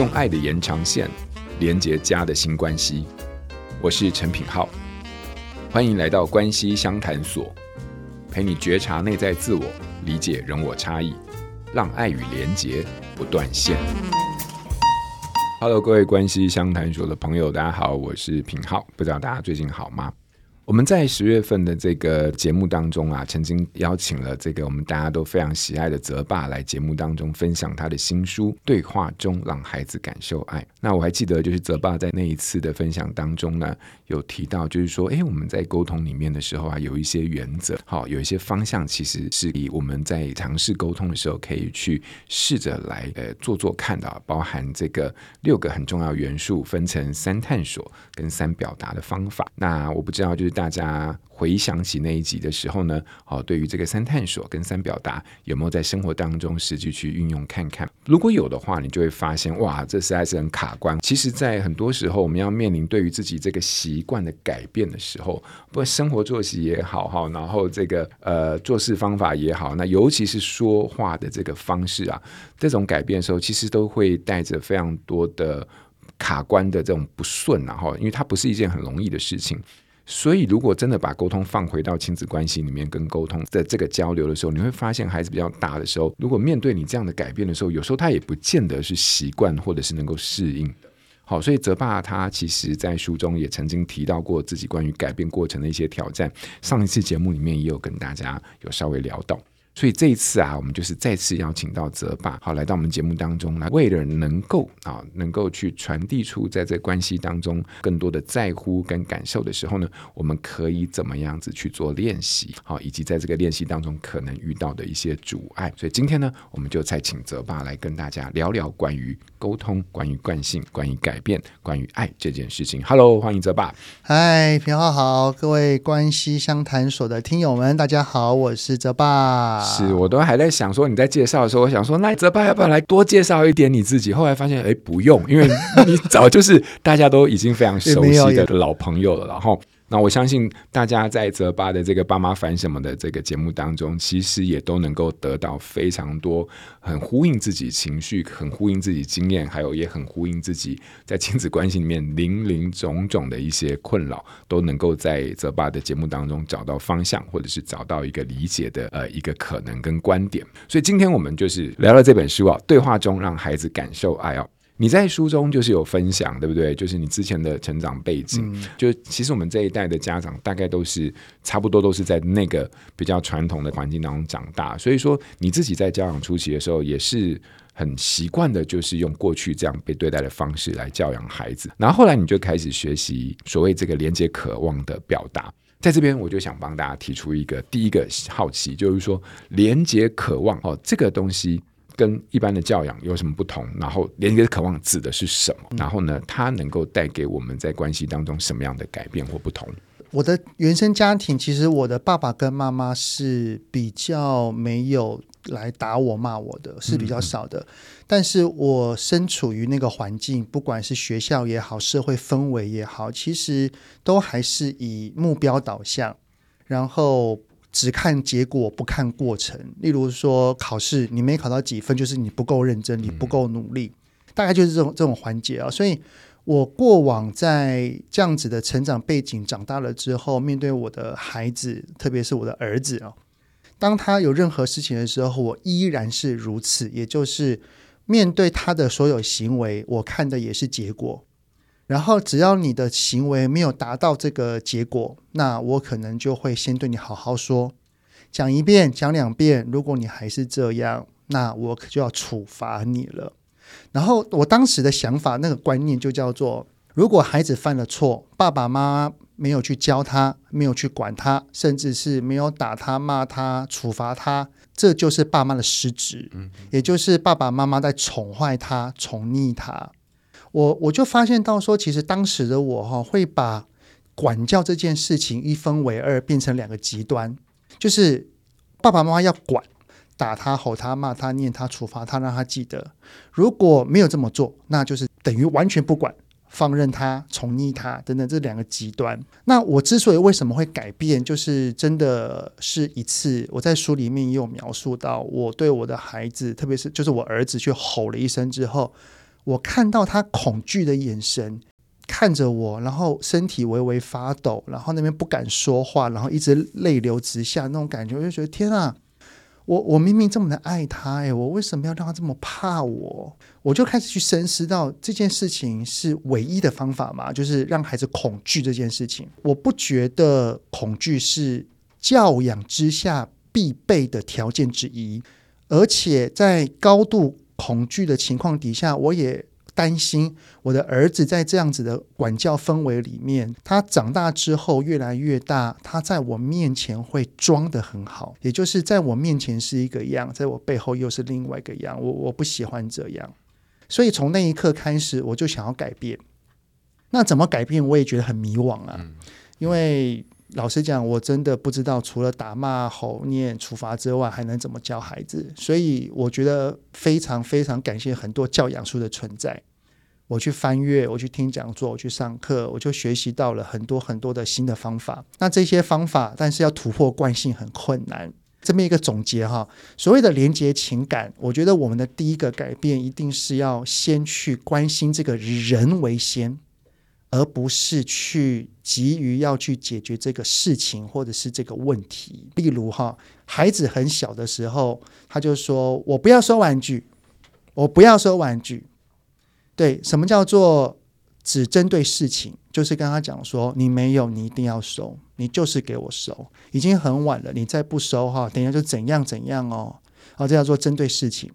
用爱的延长线连接家的新关系。我是陈品浩，欢迎来到关系相谈所，陪你觉察内在自我，理解人我差异，让爱与连结不断线。Hello，各位关系相谈所的朋友，大家好，我是品浩，不知道大家最近好吗？我们在十月份的这个节目当中啊，曾经邀请了这个我们大家都非常喜爱的泽爸来节目当中分享他的新书《对话中让孩子感受爱》。那我还记得，就是泽爸在那一次的分享当中呢，有提到，就是说，哎，我们在沟通里面的时候啊，有一些原则，好，有一些方向，其实是以我们在尝试沟通的时候，可以去试着来呃做做看的，包含这个六个很重要元素，分成三探索跟三表达的方法。那我不知道，就是。大家回想起那一集的时候呢，哦，对于这个三探索跟三表达，有没有在生活当中实际去运用看看？如果有的话，你就会发现，哇，这实在是很卡关。其实，在很多时候，我们要面临对于自己这个习惯的改变的时候，不生活作息也好，哈，然后这个呃做事方法也好，那尤其是说话的这个方式啊，这种改变的时候，其实都会带着非常多的卡关的这种不顺，然后，因为它不是一件很容易的事情。所以，如果真的把沟通放回到亲子关系里面，跟沟通的这个交流的时候，你会发现孩子比较大的时候，如果面对你这样的改变的时候，有时候他也不见得是习惯或者是能够适应。好，所以泽爸他其实在书中也曾经提到过自己关于改变过程的一些挑战，上一次节目里面也有跟大家有稍微聊到。所以这一次啊，我们就是再次邀请到泽爸，好，来到我们节目当中来，为了能够啊，能够去传递出在这关系当中更多的在乎跟感受的时候呢，我们可以怎么样子去做练习，好，以及在这个练习当中可能遇到的一些阻碍。所以今天呢，我们就再请泽爸来跟大家聊聊关于沟通、关于惯性、关于改变、关于爱这件事情。Hello，欢迎泽爸。嗨，平浩好，各位关系相谈所的听友们，大家好，我是泽爸。是，我都还在想说，你在介绍的时候，我想说，那泽爸要不要来多介绍一点你自己？后来发现，哎，不用，因为你早就是大家都已经非常熟悉的 老朋友了，然后。那我相信大家在泽爸的这个爸妈烦什么的这个节目当中，其实也都能够得到非常多很呼应自己情绪、很呼应自己经验，还有也很呼应自己在亲子关系里面林林总总的一些困扰，都能够在泽爸的节目当中找到方向，或者是找到一个理解的呃一个可能跟观点。所以今天我们就是聊了这本书啊，对话中让孩子感受爱哦。你在书中就是有分享，对不对？就是你之前的成长背景，嗯、就其实我们这一代的家长大概都是差不多都是在那个比较传统的环境当中长大，所以说你自己在教养初期的时候也是很习惯的，就是用过去这样被对待的方式来教养孩子。然后后来你就开始学习所谓这个连接渴望的表达，在这边我就想帮大家提出一个第一个好奇，就是说连接渴望哦这个东西。跟一般的教养有什么不同？然后连接渴望指的是什么？然后呢，它能够带给我们在关系当中什么样的改变或不同？我的原生家庭，其实我的爸爸跟妈妈是比较没有来打我骂我的，是比较少的。但是我身处于那个环境，不管是学校也好，社会氛围也好，其实都还是以目标导向，然后。只看结果不看过程，例如说考试你没考到几分，就是你不够认真，你不够努力，大概就是这种这种环节啊。所以，我过往在这样子的成长背景长大了之后，面对我的孩子，特别是我的儿子啊，当他有任何事情的时候，我依然是如此，也就是面对他的所有行为，我看的也是结果。然后，只要你的行为没有达到这个结果，那我可能就会先对你好好说，讲一遍，讲两遍。如果你还是这样，那我可就要处罚你了。然后，我当时的想法，那个观念就叫做：如果孩子犯了错，爸爸妈妈没有去教他，没有去管他，甚至是没有打他、骂他、处罚他，这就是爸妈的失职，也就是爸爸妈妈在宠坏他、宠溺他。我我就发现到说，其实当时的我哈会把管教这件事情一分为二，变成两个极端，就是爸爸妈妈要管，打他、吼他、骂他、念他、处罚他，让他记得；如果没有这么做，那就是等于完全不管，放任他、宠溺他等等这两个极端。那我之所以为什么会改变，就是真的是一次，我在书里面也有描述到，我对我的孩子，特别是就是我儿子，去吼了一声之后。我看到他恐惧的眼神看着我，然后身体微微发抖，然后那边不敢说话，然后一直泪流直下那种感觉，我就觉得天啊！我我明明这么的爱他，哎，我为什么要让他这么怕我？我就开始去深思到这件事情是唯一的方法嘛，就是让孩子恐惧这件事情。我不觉得恐惧是教养之下必备的条件之一，而且在高度恐惧的情况底下，我也。担心我的儿子在这样子的管教氛围里面，他长大之后越来越大，他在我面前会装得很好，也就是在我面前是一个样，在我背后又是另外一个样。我我不喜欢这样，所以从那一刻开始，我就想要改变。那怎么改变？我也觉得很迷惘啊，因为老实讲，我真的不知道除了打骂、吼、念、处罚之外，还能怎么教孩子。所以我觉得非常非常感谢很多教养书的存在。我去翻阅，我去听讲座，我去上课，我就学习到了很多很多的新的方法。那这些方法，但是要突破惯性很困难。这么一个总结哈，所谓的连结情感，我觉得我们的第一个改变，一定是要先去关心这个人为先，而不是去急于要去解决这个事情或者是这个问题。例如哈，孩子很小的时候，他就说：“我不要收玩具，我不要收玩具。”对，什么叫做只针对事情？就是跟他讲说，你没有，你一定要收，你就是给我收。已经很晚了，你再不收哈，等一下就怎样怎样哦。好，这叫做针对事情。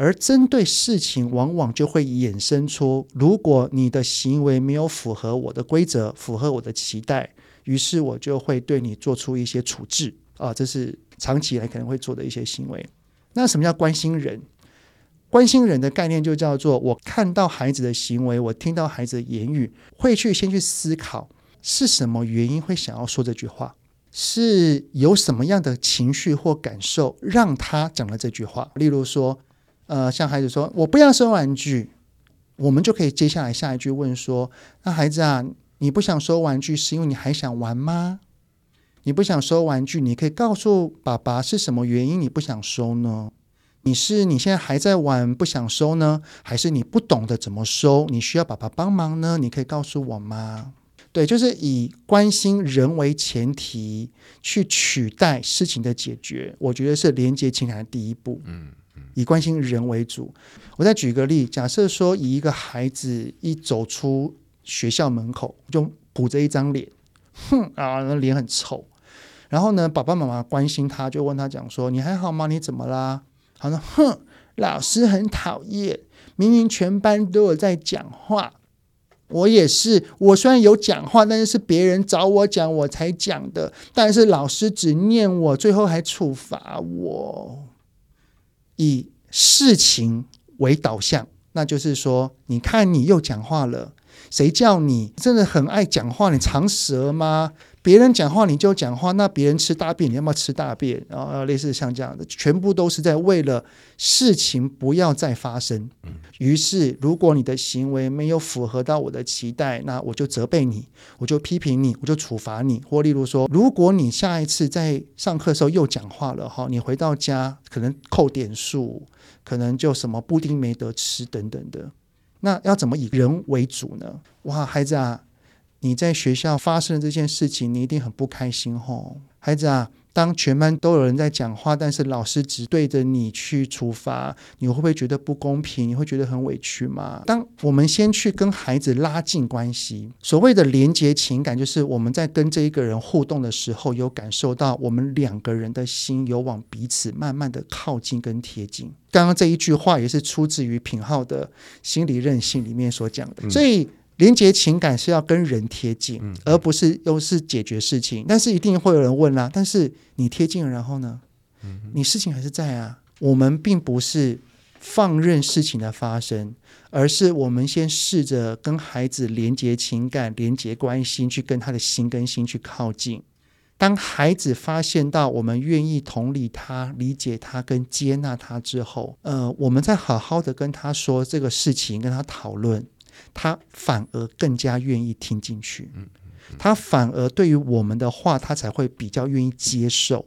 而针对事情，往往就会衍生出，如果你的行为没有符合我的规则，符合我的期待，于是我就会对你做出一些处置啊，这是长期以来可能会做的一些行为。那什么叫关心人？关心人的概念就叫做，我看到孩子的行为，我听到孩子的言语，会去先去思考是什么原因会想要说这句话，是有什么样的情绪或感受让他讲了这句话。例如说，呃，像孩子说“我不要收玩具”，我们就可以接下来下一句问说：“那孩子啊，你不想收玩具是因为你还想玩吗？你不想收玩具，你可以告诉爸爸是什么原因你不想收呢？”你是你现在还在玩不想收呢，还是你不懂得怎么收？你需要爸爸帮忙呢？你可以告诉我吗？对，就是以关心人为前提去取代事情的解决，我觉得是连接情感的第一步。嗯，以关心人为主。我再举个例，假设说，以一个孩子一走出学校门口就鼓着一张脸，哼啊，那脸很臭。然后呢，爸爸妈妈关心他，就问他讲说：“你还好吗？你怎么啦？”他说：“哼，老师很讨厌，明明全班都有在讲话，我也是。我虽然有讲话，但是是别人找我讲，我才讲的。但是老师只念我，最后还处罚我。以事情为导向，那就是说，你看你又讲话了，谁叫你真的很爱讲话？你长舌吗？”别人讲话你就讲话，那别人吃大便你要不要吃大便？然后类似像这样的，全部都是在为了事情不要再发生。于是，如果你的行为没有符合到我的期待，那我就责备你，我就批评你，我就处罚你。或例如说，如果你下一次在上课的时候又讲话了哈，你回到家可能扣点数，可能就什么布丁没得吃等等的。那要怎么以人为主呢？哇，孩子啊！你在学校发生的这件事情，你一定很不开心吼，孩子啊！当全班都有人在讲话，但是老师只对着你去处罚，你会不会觉得不公平？你会觉得很委屈吗？当我们先去跟孩子拉近关系，所谓的连接情感，就是我们在跟这一个人互动的时候，有感受到我们两个人的心有往彼此慢慢的靠近跟贴近。刚刚这一句话也是出自于品浩的心理韧性里面所讲的，所以。连接情感是要跟人贴近，而不是又是解决事情。但是一定会有人问啦、啊，但是你贴近了，然后呢？你事情还是在啊。我们并不是放任事情的发生，而是我们先试着跟孩子连接情感、连接关心，去跟他的心跟心去靠近。当孩子发现到我们愿意同理他、理解他跟接纳他之后，呃，我们再好好的跟他说这个事情，跟他讨论。他反而更加愿意听进去，他反而对于我们的话，他才会比较愿意接受。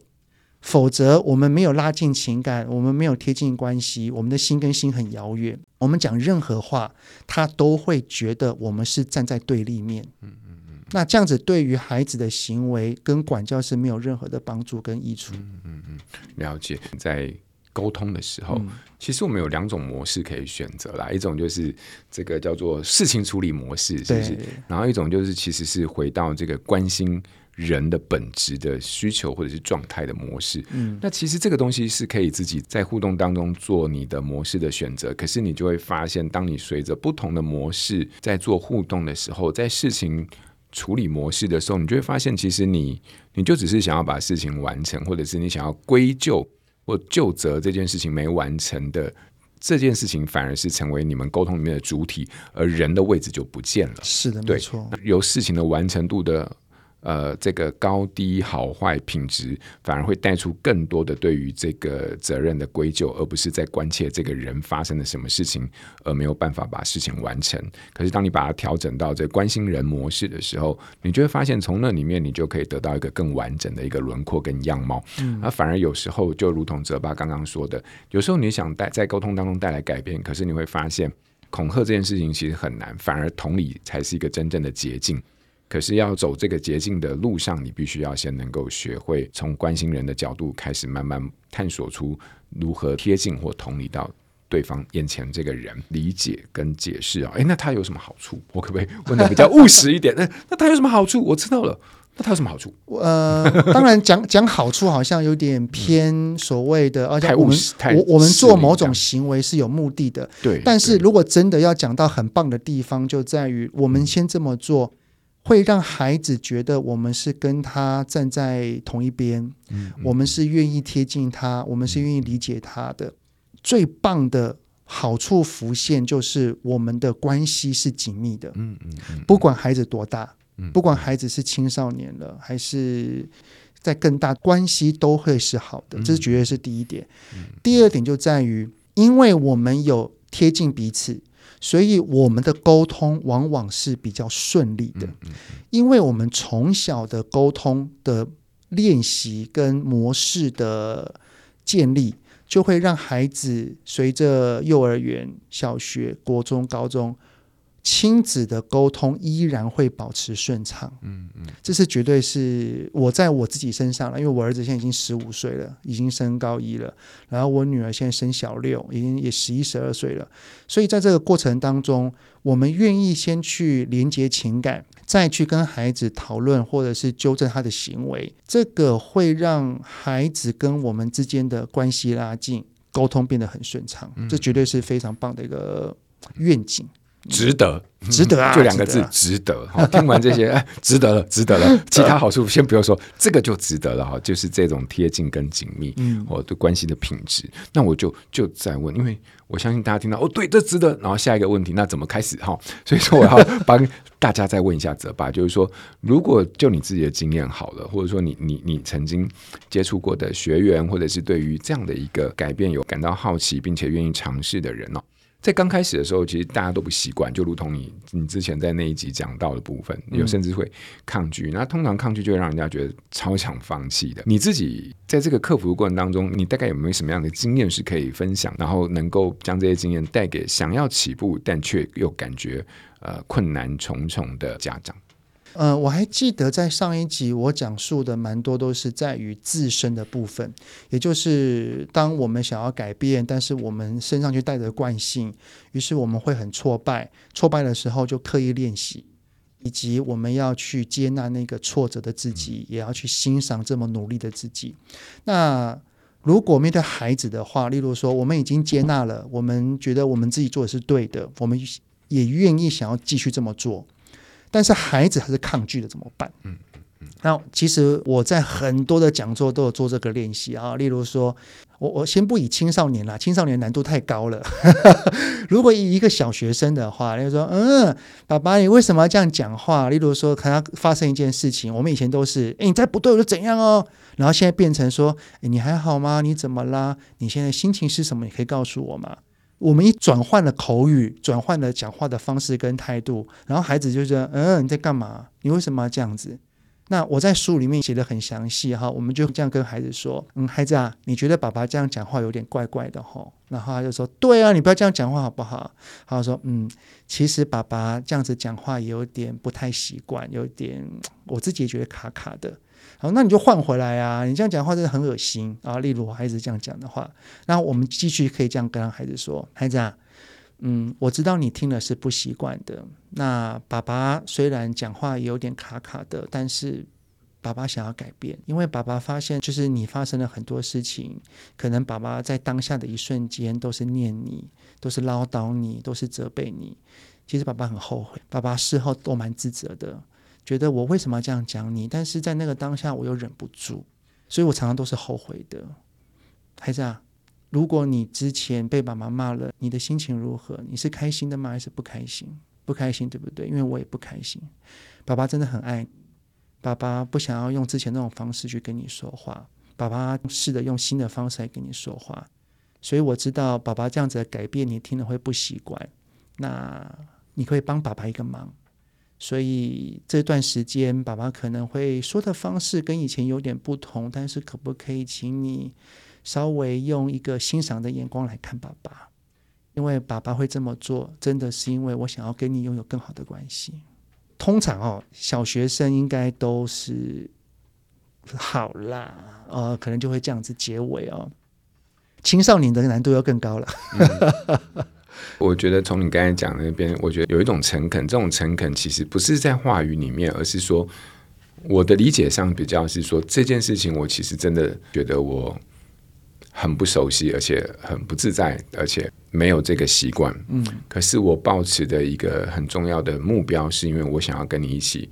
否则我们没有拉近情感，我们没有贴近关系，我们的心跟心很遥远。我们讲任何话，他都会觉得我们是站在对立面。嗯嗯嗯。那这样子对于孩子的行为跟管教是没有任何的帮助跟益处。嗯嗯嗯，了解。在沟通的时候，嗯、其实我们有两种模式可以选择啦。一种就是这个叫做事情处理模式，是不是？然后一种就是其实是回到这个关心。人的本质的需求或者是状态的模式，嗯，那其实这个东西是可以自己在互动当中做你的模式的选择。可是你就会发现，当你随着不同的模式在做互动的时候，在事情处理模式的时候，你就会发现，其实你你就只是想要把事情完成，或者是你想要归咎或就责这件事情没完成的这件事情，反而是成为你们沟通里面的主体，而人的位置就不见了。是的，没错，由事情的完成度的。呃，这个高低好坏品质，反而会带出更多的对于这个责任的归咎，而不是在关切这个人发生了什么事情，而没有办法把事情完成。可是，当你把它调整到这关心人模式的时候，你就会发现，从那里面你就可以得到一个更完整的一个轮廓跟样貌。嗯，而反而有时候，就如同泽爸刚刚说的，有时候你想带在沟通当中带来改变，可是你会发现，恐吓这件事情其实很难，反而同理才是一个真正的捷径。可是要走这个捷径的路上，你必须要先能够学会从关心人的角度开始，慢慢探索出如何贴近或同理到对方眼前这个人，理解跟解释啊。诶，那他有什么好处？我可不可以问的比较务实一点？那那他有什么好处？我知道了。那他有什么好处？呃，当然讲讲好处好像有点偏所谓的，而且我们我我们做某种行为是有目的的。对。但是如果真的要讲到很棒的地方，就在于我们先这么做。会让孩子觉得我们是跟他站在同一边，嗯嗯、我们是愿意贴近他，我们是愿意理解他的。最棒的好处浮现就是我们的关系是紧密的。嗯嗯嗯、不管孩子多大，不管孩子是青少年了还是在更大，关系都会是好的。这是绝对是第一点。嗯、第二点就在于，因为我们有贴近彼此。所以我们的沟通往往是比较顺利的，因为我们从小的沟通的练习跟模式的建立，就会让孩子随着幼儿园、小学、国中、高中。亲子的沟通依然会保持顺畅，嗯嗯，这是绝对是我在我自己身上了，因为我儿子现在已经十五岁了，已经升高一了，然后我女儿现在升小六，已经也十一十二岁了，所以在这个过程当中，我们愿意先去连接情感，再去跟孩子讨论或者是纠正他的行为，这个会让孩子跟我们之间的关系拉近，沟通变得很顺畅，这绝对是非常棒的一个愿景。值得，值得啊！就两个字，值得。好，听完这些，哎，值得了，值得了。其他好处先不用说，这个就值得了哈。就是这种贴近跟紧密，嗯，哦，对关系的品质。那我就就再问，因为我相信大家听到哦，对，这值得。然后下一个问题，那怎么开始哈？所以说，我要帮大家再问一下泽爸，就是说，如果就你自己的经验好了，或者说你你你曾经接触过的学员，或者是对于这样的一个改变有感到好奇，并且愿意尝试的人哦。在刚开始的时候，其实大家都不习惯，就如同你你之前在那一集讲到的部分，有甚至会抗拒。那通常抗拒就会让人家觉得超想放弃的。你自己在这个克服的过程当中，你大概有没有什么样的经验是可以分享，然后能够将这些经验带给想要起步但却又感觉呃困难重重的家长？呃，我还记得在上一集我讲述的蛮多都是在于自身的部分，也就是当我们想要改变，但是我们身上就带着惯性，于是我们会很挫败，挫败的时候就刻意练习，以及我们要去接纳那个挫折的自己，也要去欣赏这么努力的自己。那如果面对孩子的话，例如说我们已经接纳了，我们觉得我们自己做的是对的，我们也愿意想要继续这么做。但是孩子还是抗拒的，怎么办？嗯嗯，那其实我在很多的讲座都有做这个练习啊。例如说，我我先不以青少年啦，青少年难度太高了。如果以一个小学生的话，例如说，嗯，爸爸，你为什么要这样讲话？例如说，可能发生一件事情，我们以前都是，诶，你再不对我就怎样哦。然后现在变成说，诶，你还好吗？你怎么啦？你现在心情是什么？你可以告诉我吗？我们一转换了口语，转换了讲话的方式跟态度，然后孩子就说：“嗯，你在干嘛？你为什么要这样子？”那我在书里面写的很详细哈，我们就这样跟孩子说：“嗯，孩子啊，你觉得爸爸这样讲话有点怪怪的吼？”然后他就说：“对啊，你不要这样讲话好不好？”他说：“嗯，其实爸爸这样子讲话有点不太习惯，有点我自己也觉得卡卡的。”好，那你就换回来啊！你这样讲话真的很恶心啊！例如我孩子这样讲的话，那我们继续可以这样跟孩子说：“孩子啊。”嗯，我知道你听了是不习惯的。那爸爸虽然讲话有点卡卡的，但是爸爸想要改变，因为爸爸发现，就是你发生了很多事情，可能爸爸在当下的一瞬间都是念你，都是唠叨你，都是责备你。其实爸爸很后悔，爸爸事后都蛮自责的，觉得我为什么要这样讲你？但是在那个当下，我又忍不住，所以我常常都是后悔的。孩子啊。如果你之前被爸妈骂了，你的心情如何？你是开心的吗？还是不开心？不开心，对不对？因为我也不开心。爸爸真的很爱你，爸爸不想要用之前那种方式去跟你说话，爸爸试着用新的方式来跟你说话。所以我知道爸爸这样子的改变，你听了会不习惯。那你可以帮爸爸一个忙。所以这段时间，爸爸可能会说的方式跟以前有点不同，但是可不可以请你？稍微用一个欣赏的眼光来看爸爸，因为爸爸会这么做，真的是因为我想要跟你拥有更好的关系。通常哦，小学生应该都是好啦，呃，可能就会这样子结尾哦。青少年的难度要更高了。我觉得从你刚才讲那边，我觉得有一种诚恳，这种诚恳其实不是在话语里面，而是说我的理解上比较是说这件事情，我其实真的觉得我。很不熟悉，而且很不自在，而且没有这个习惯。嗯，可是我抱持的一个很重要的目标，是因为我想要跟你一起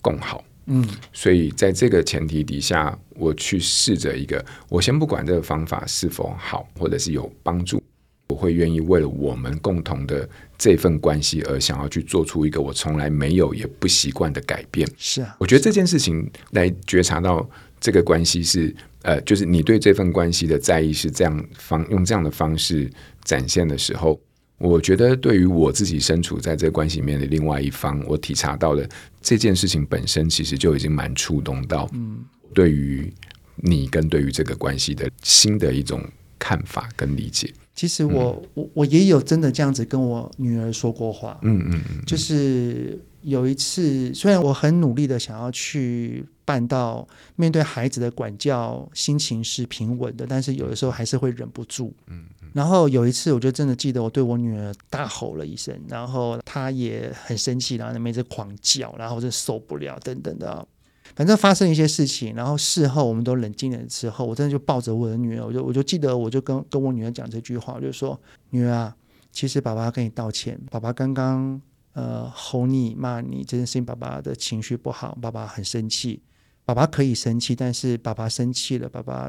共好。嗯，所以在这个前提底下，我去试着一个，我先不管这个方法是否好，或者是有帮助，我会愿意为了我们共同的这份关系而想要去做出一个我从来没有也不习惯的改变。是啊，我觉得这件事情来觉察到这个关系是。呃，就是你对这份关系的在意是这样方用这样的方式展现的时候，我觉得对于我自己身处在这个关系里面的另外一方，我体察到的这件事情本身其实就已经蛮触动到，嗯，对于你跟对于这个关系的新的一种看法跟理解。其实我、嗯、我我也有真的这样子跟我女儿说过话，嗯嗯嗯，就是有一次，虽然我很努力的想要去办到面对孩子的管教，心情是平稳的，但是有的时候还是会忍不住，嗯嗯。然后有一次，我就真的记得我对我女儿大吼了一声，然后她也很生气，然后那边在狂叫，然后就受不了等等的。反正发生一些事情，然后事后我们都冷静了之后，我真的就抱着我的女儿，我就我就记得，我就跟跟我女儿讲这句话，我就说：“女儿啊，其实爸爸要跟你道歉，爸爸刚刚呃吼你骂你这件事情，爸爸的情绪不好，爸爸很生气，爸爸可以生气，但是爸爸生气了，爸爸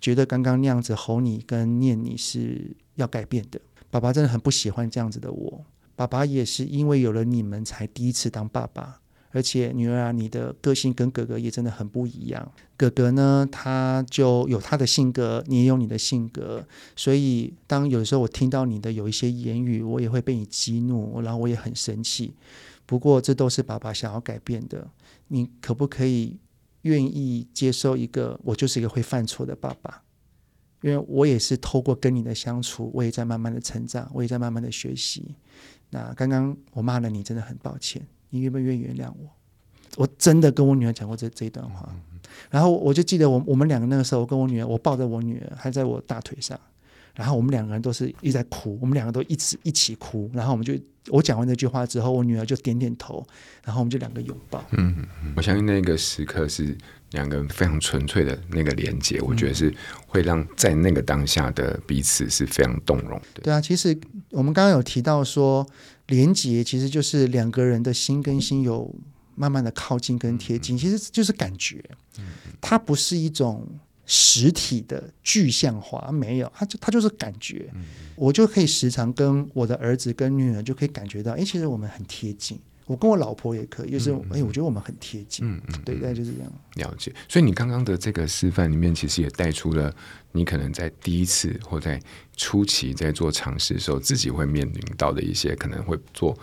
觉得刚刚那样子吼你跟念你是要改变的，爸爸真的很不喜欢这样子的我，爸爸也是因为有了你们才第一次当爸爸。”而且女儿啊，你的个性跟哥哥也真的很不一样。哥哥呢，他就有他的性格，你也有你的性格。所以，当有的时候我听到你的有一些言语，我也会被你激怒，然后我也很生气。不过，这都是爸爸想要改变的。你可不可以愿意接受一个我就是一个会犯错的爸爸？因为我也是透过跟你的相处，我也在慢慢的成长，我也在慢慢的学习。那刚刚我骂了你，真的很抱歉。你愿不愿意原谅我？我真的跟我女儿讲过这这一段话，然后我就记得我我们两个那个时候，我跟我女儿，我抱着我女儿还在我大腿上，然后我们两个人都是一直在哭，我们两个都一直一起哭，然后我们就我讲完那句话之后，我女儿就点点头，然后我们就两个拥抱。嗯，我相信那个时刻是两个人非常纯粹的那个连接，我觉得是会让在那个当下的彼此是非常动容的。对啊，其实我们刚刚有提到说。连接其实就是两个人的心跟心有慢慢的靠近跟贴近，其实就是感觉，它不是一种实体的具象化，没有，他就他就是感觉，我就可以时常跟我的儿子跟女儿就可以感觉到，哎，其实我们很贴近。我跟我老婆也可以，就是哎，我觉得我们很贴近，嗯嗯，对，大概就是这样。了解。所以你刚刚的这个示范里面，其实也带出了你可能在第一次或在初期在做尝试的时候，自己会面临到的一些可能会做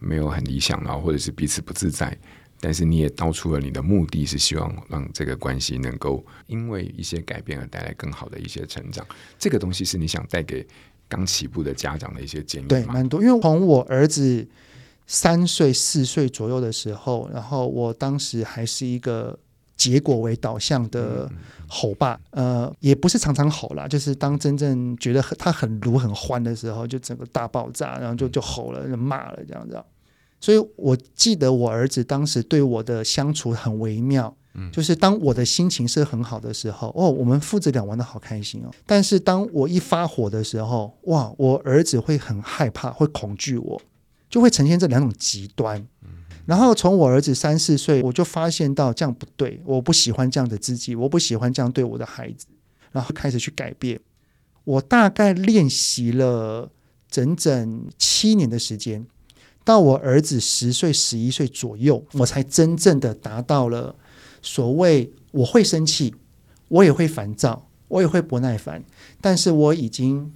没有很理想，然后或者是彼此不自在。但是你也道出了你的目的是希望让这个关系能够因为一些改变而带来更好的一些成长。这个东西是你想带给刚起步的家长的一些建议。对，蛮多。因为从我儿子三岁、四岁左右的时候，然后我当时还是一个结果为导向的吼爸，呃，也不是常常吼啦，就是当真正觉得他很卢很欢的时候，就整个大爆炸，然后就就吼了，就骂了这样子。所以我记得我儿子当时对我的相处很微妙，就是当我的心情是很好的时候，哦，我们父子俩玩得好开心哦。但是当我一发火的时候，哇，我儿子会很害怕，会恐惧我，就会呈现这两种极端。然后从我儿子三四岁，我就发现到这样不对，我不喜欢这样的自己，我不喜欢这样对我的孩子，然后开始去改变。我大概练习了整整七年的时间，到我儿子十岁、十一岁左右，我才真正的达到了所谓我会生气，我也会烦躁，我也会不耐烦，但是我已经。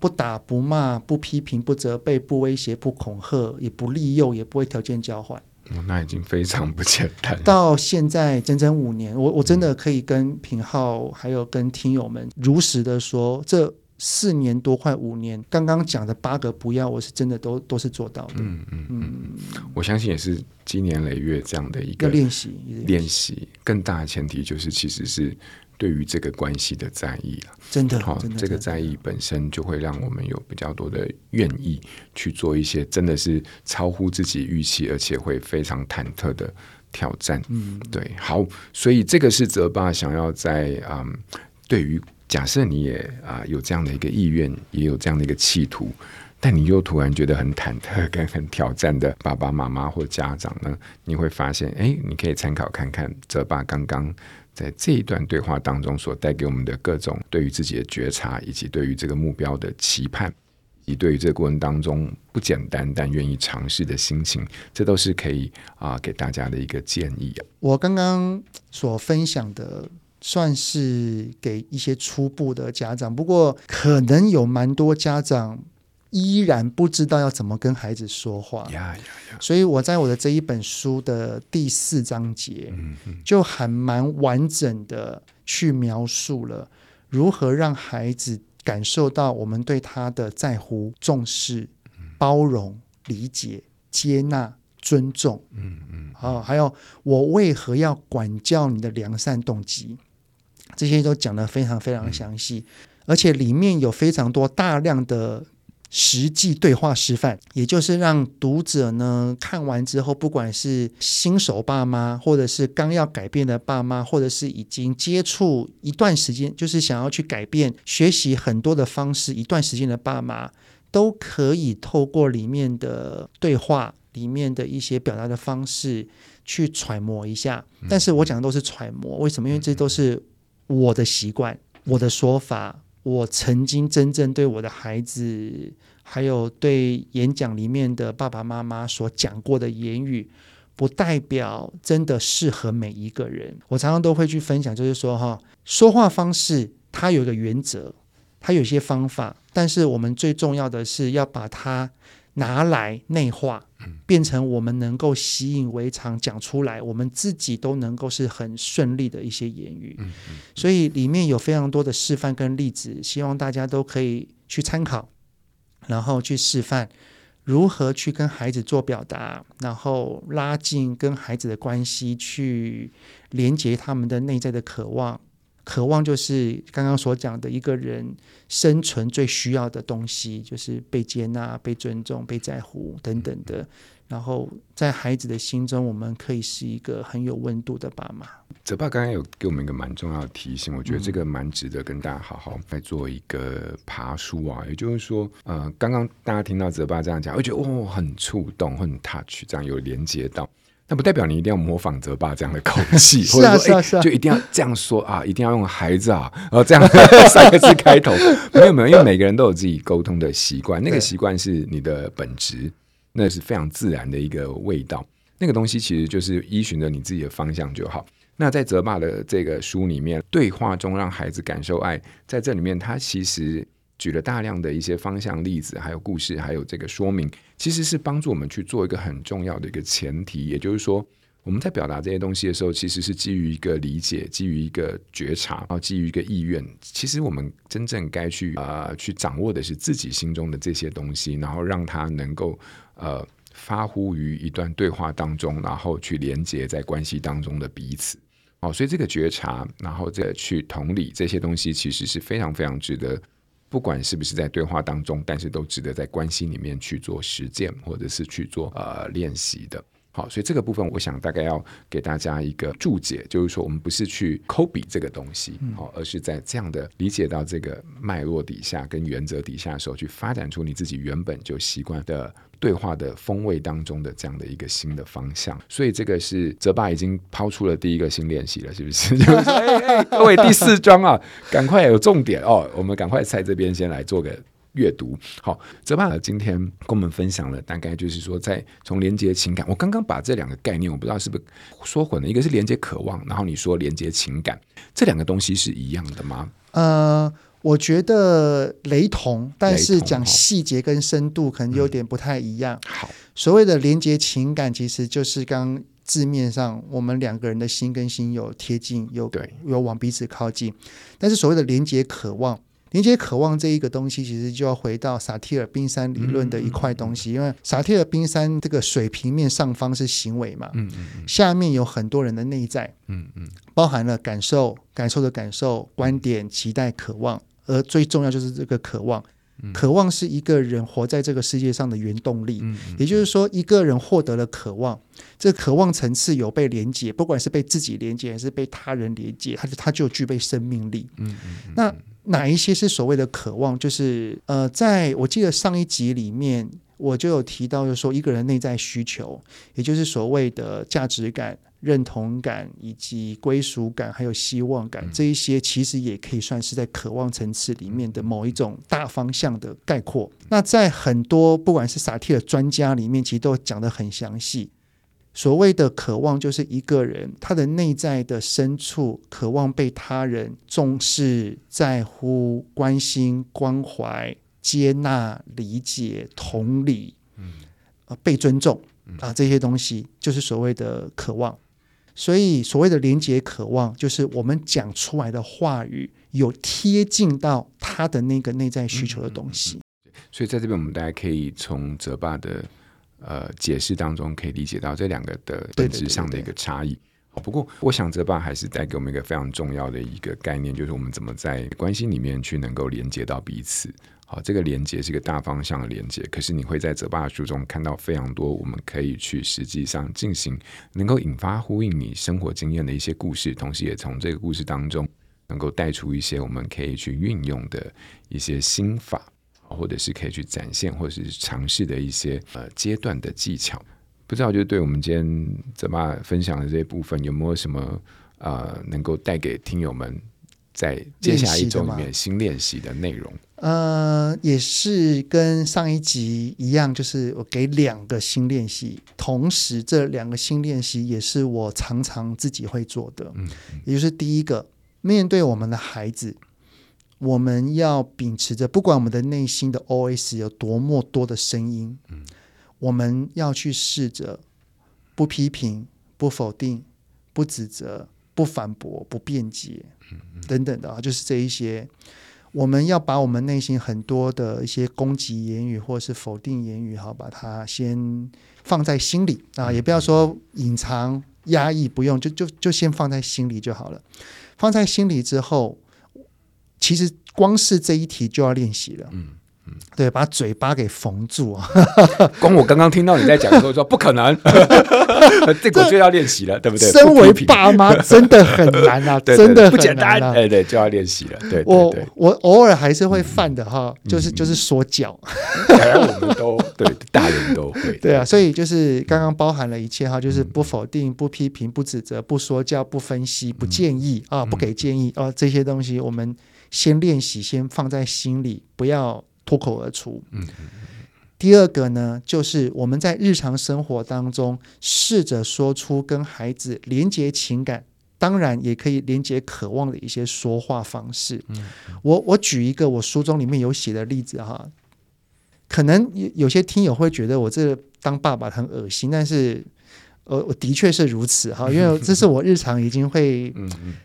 不打不骂不批评不责备不威胁不恐吓也不利诱也不会条件交换，哦，那已经非常不简单。到现在整整五年，我我真的可以跟品浩还有跟听友们如实的说，这四年多快五年，刚刚讲的八个不要，我是真的都都是做到的。嗯嗯嗯，我相信也是积年累月这样的一个练习练习，更大的前提就是其实是。对于这个关系的在意了，真的，好，这个在意本身就会让我们有比较多的愿意去做一些真的是超乎自己预期，而且会非常忐忑的挑战。嗯，对，好，所以这个是泽爸想要在嗯，对于假设你也啊、有这样的一个意愿，也有这样的一个企图，但你又突然觉得很忐忑跟很挑战的爸爸妈妈或家长呢，你会发现，哎，你可以参考看看泽爸刚刚。在这一段对话当中，所带给我们的各种对于自己的觉察，以及对于这个目标的期盼，以对于这个过程当中不简单但愿意尝试的心情，这都是可以啊给大家的一个建议啊。我刚刚所分享的，算是给一些初步的家长，不过可能有蛮多家长。依然不知道要怎么跟孩子说话，所以我在我的这一本书的第四章节，就还蛮完整的去描述了如何让孩子感受到我们对他的在乎、重视、包容、理解、接纳、尊重。嗯嗯，好，还有我为何要管教你的良善动机，这些都讲得非常非常详细，而且里面有非常多大量的。实际对话示范，也就是让读者呢看完之后，不管是新手爸妈，或者是刚要改变的爸妈，或者是已经接触一段时间，就是想要去改变、学习很多的方式一段时间的爸妈，都可以透过里面的对话里面的一些表达的方式去揣摩一下。但是我讲的都是揣摩，为什么？因为这都是我的习惯，我的说法。我曾经真正对我的孩子，还有对演讲里面的爸爸妈妈所讲过的言语，不代表真的适合每一个人。我常常都会去分享，就是说哈，说话方式它有一个原则，它有一些方法，但是我们最重要的是要把它。拿来内化，变成我们能够习以为常讲出来，我们自己都能够是很顺利的一些言语。所以里面有非常多的示范跟例子，希望大家都可以去参考，然后去示范如何去跟孩子做表达，然后拉近跟孩子的关系，去连接他们的内在的渴望。渴望就是刚刚所讲的一个人生存最需要的东西，就是被接纳、被尊重、被在乎等等的。然后在孩子的心中，我们可以是一个很有温度的爸妈。泽爸刚刚有给我们一个蛮重要的提醒，我觉得这个蛮值得跟大家好好来做一个爬梳啊。也就是说，呃，刚刚大家听到泽爸这样讲，我觉得哦，很触动，很 touch，这样有连接到。那不代表你一定要模仿泽爸这样的口气，或者说哎，就一定要这样说啊，一定要用孩子啊，然后这样三个字开头，没有没有，因为每个人都有自己沟通的习惯，那个习惯是你的本质，那是非常自然的一个味道，那个东西其实就是依循着你自己的方向就好。那在泽爸的这个书里面，对话中让孩子感受爱，在这里面他其实。举了大量的一些方向例子，还有故事，还有这个说明，其实是帮助我们去做一个很重要的一个前提，也就是说，我们在表达这些东西的时候，其实是基于一个理解，基于一个觉察，然后基于一个意愿。其实我们真正该去呃去掌握的是自己心中的这些东西，然后让它能够呃发乎于一段对话当中，然后去连接在关系当中的彼此。哦，所以这个觉察，然后再去同理这些东西，其实是非常非常值得，不管是不是在对话当中，但是都值得在关系里面去做实践，或者是去做呃练习的。好，所以这个部分，我想大概要给大家一个注解，就是说，我们不是去抠笔这个东西，好，而是在这样的理解到这个脉络底下跟原则底下的时候，去发展出你自己原本就习惯的对话的风味当中的这样的一个新的方向。所以，这个是泽爸已经抛出了第一个新练习了，是不是？就是说，哎哎，各位第四章啊，赶快有重点哦，我们赶快在这边先来做个。阅读好，泽爸今天跟我们分享了，大概就是说，在从连接情感，我刚刚把这两个概念，我不知道是不是说混了，一个是连接渴望，然后你说连接情感，这两个东西是一样的吗？呃，我觉得雷同，但是讲细节跟深度可能有点不太一样。嗯、好，所谓的连接情感，其实就是刚字面上我们两个人的心跟心有贴近，有对。有往彼此靠近，但是所谓的连接渴望。连接渴望这一个东西，其实就要回到萨提尔冰山理论的一块东西，因为萨提尔冰山这个水平面上方是行为嘛，嗯嗯。下面有很多人的内在，嗯嗯。包含了感受、感受的感受、观点、期待、渴望，而最重要就是这个渴望。渴望是一个人活在这个世界上的原动力，也就是说，一个人获得了渴望，这渴望层次有被连接，不管是被自己连接还是被他人连接，他就他就具备生命力。那哪一些是所谓的渴望？就是呃，在我记得上一集里面，我就有提到，就是说一个人内在需求，也就是所谓的价值感、认同感以及归属感，还有希望感，这一些其实也可以算是在渴望层次里面的某一种大方向的概括。那在很多不管是萨提的专家里面，其实都讲得很详细。所谓的渴望，就是一个人他的内在的深处，渴望被他人重视、在乎、关心、关怀、接纳、理解、同理，嗯，被尊重啊，这些东西就是所谓的渴望。所以，所谓的连接渴望，就是我们讲出来的话语有贴近到他的那个内在需求的东西。所以，在这边，我们大家可以从泽爸的。呃，解释当中可以理解到这两个的本质上的一个差异。好，不过我想泽爸还是带给我们一个非常重要的一个概念，就是我们怎么在关系里面去能够连接到彼此。好，这个连接是一个大方向的连接，可是你会在泽爸的书中看到非常多我们可以去实际上进行，能够引发呼应你生活经验的一些故事，同时也从这个故事当中能够带出一些我们可以去运用的一些心法。或者是可以去展现，或者是尝试的一些呃阶段的技巧，不知道就对我们今天泽爸分享的这些部分，有没有什么呃能够带给听友们在接下来一周里面新练习的内容？呃，也是跟上一集一样，就是我给两个新练习，同时这两个新练习也是我常常自己会做的，嗯，也就是第一个，面对我们的孩子。我们要秉持着，不管我们的内心的 OS 有多么多的声音，嗯，我们要去试着不批评、不否定、不指责、不反驳、不辩解，等等的啊，就是这一些，我们要把我们内心很多的一些攻击言语或是否定言语，好，把它先放在心里啊，也不要说隐藏、压抑，不用，就就就先放在心里就好了。放在心里之后。其实光是这一题就要练习了，嗯嗯，对，把嘴巴给缝住啊。光我刚刚听到你在讲的时候说不可能，这个就要练习了，对不对？身为爸妈真的很难啊，真的不简单，哎对，就要练习了。对，我我偶尔还是会犯的哈，就是就是说教，我们都对，大人都会，对啊，所以就是刚刚包含了一切哈，就是不否定、不批评、不指责、不说教、不分析、不建议啊，不给建议啊，这些东西我们。先练习，先放在心里，不要脱口而出。嗯，第二个呢，就是我们在日常生活当中试着说出跟孩子连接情感，当然也可以连接渴望的一些说话方式。嗯，我我举一个我书中里面有写的例子哈，可能有些听友会觉得我这当爸爸很恶心，但是呃，我的确是如此哈，因为这是我日常已经会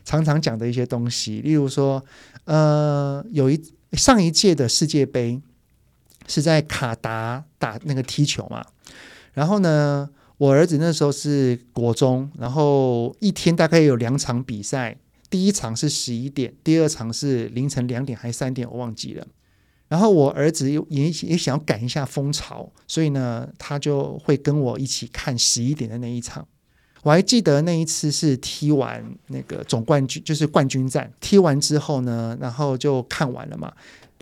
常常讲的一些东西。例如说，呃，有一上一届的世界杯是在卡达打那个踢球嘛，然后呢，我儿子那时候是国中，然后一天大概有两场比赛，第一场是十一点，第二场是凌晨两点还是三点，我忘记了。然后我儿子也也想要赶一下风潮，所以呢，他就会跟我一起看十一点的那一场。我还记得那一次是踢完那个总冠军，就是冠军战，踢完之后呢，然后就看完了嘛。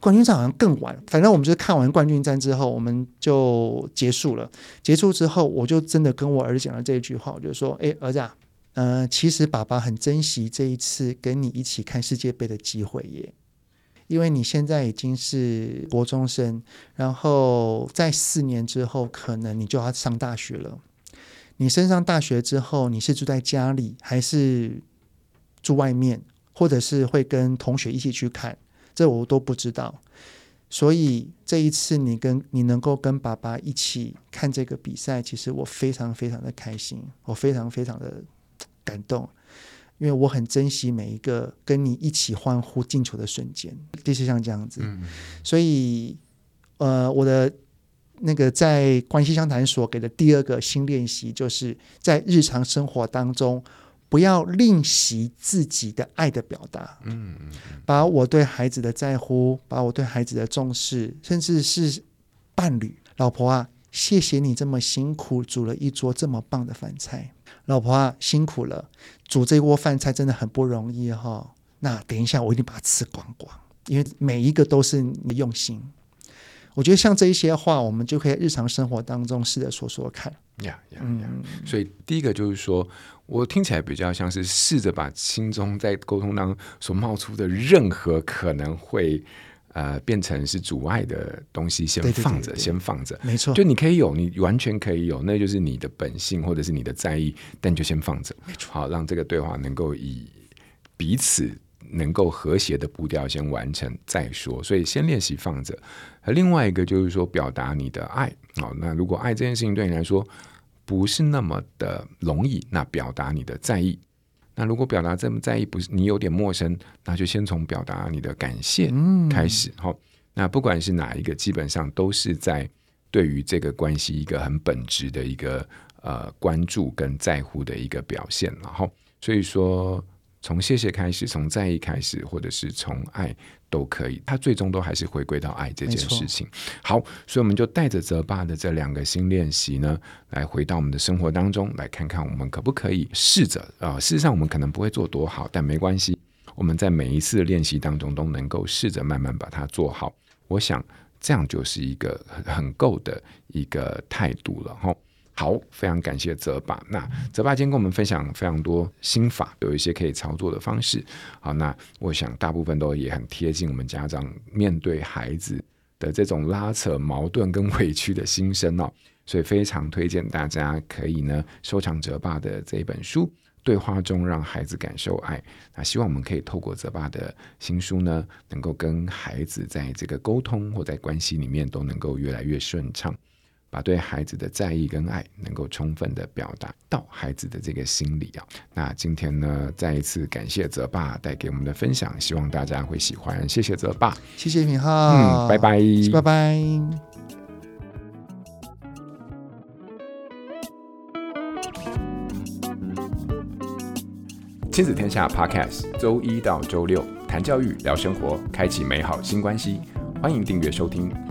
冠军战好像更晚，反正我们就是看完冠军战之后，我们就结束了。结束之后，我就真的跟我儿子讲了这一句话，我就说：“哎，儿子啊，呃，其实爸爸很珍惜这一次跟你一起看世界杯的机会耶。”因为你现在已经是国中生，然后在四年之后，可能你就要上大学了。你升上大学之后，你是住在家里，还是住外面，或者是会跟同学一起去看？这我都不知道。所以这一次，你跟你能够跟爸爸一起看这个比赛，其实我非常非常的开心，我非常非常的感动。因为我很珍惜每一个跟你一起欢呼进球的瞬间，就是像这样子。所以，呃，我的那个在关系相谈所给的第二个新练习，就是在日常生活当中，不要吝惜自己的爱的表达。嗯，把我对孩子的在乎，把我对孩子的重视，甚至是伴侣、老婆啊，谢谢你这么辛苦煮了一桌这么棒的饭菜。老婆啊，辛苦了，煮这锅饭菜真的很不容易哈、哦。那等一下，我一定把它吃光光，因为每一个都是你用心。我觉得像这一些话，我们就可以日常生活当中试着说说看。呀呀呀！所以第一个就是说，我听起来比较像是试着把心中在沟通当中所冒出的任何可能会。呃，变成是阻碍的东西，先放着，对对对对，先放着，没错。就你可以有，你完全可以有，那就是你的本性或者是你的在意，但就先放着，没错。好，让这个对话能够以彼此能够和谐的步调先完成再说。所以先练习放着。而另外一个就是说，表达你的爱。好，那如果爱这件事情对你来说不是那么的容易，那表达你的在意。那如果表达这么在意，不是你有点陌生，那就先从表达你的感谢开始。好、嗯，那不管是哪一个，基本上都是在对于这个关系一个很本质的一个呃关注跟在乎的一个表现。然后，所以说。从谢谢开始，从在意开始，或者是从爱都可以，它最终都还是回归到爱这件事情。好，所以我们就带着泽爸的这两个新练习呢，来回到我们的生活当中，来看看我们可不可以试着啊、呃。事实上，我们可能不会做多好，但没关系，我们在每一次的练习当中都能够试着慢慢把它做好。我想这样就是一个很很够的一个态度了，哈。好，非常感谢泽爸。那泽爸今天跟我们分享非常多心法，有一些可以操作的方式。好，那我想大部分都也很贴近我们家长面对孩子的这种拉扯、矛盾跟委屈的心声哦。所以非常推荐大家可以呢收藏泽爸的这一本书《对话中让孩子感受爱》。那希望我们可以透过泽爸的新书呢，能够跟孩子在这个沟通或在关系里面都能够越来越顺畅。把对孩子的在意跟爱能够充分的表达到孩子的这个心里啊。那今天呢，再一次感谢泽爸带给我们的分享，希望大家会喜欢。谢谢泽爸，谢谢品浩，嗯，拜拜，拜拜。亲子天下 Podcast，周一到周六谈教育、聊生活，开启美好新关系。欢迎订阅收听。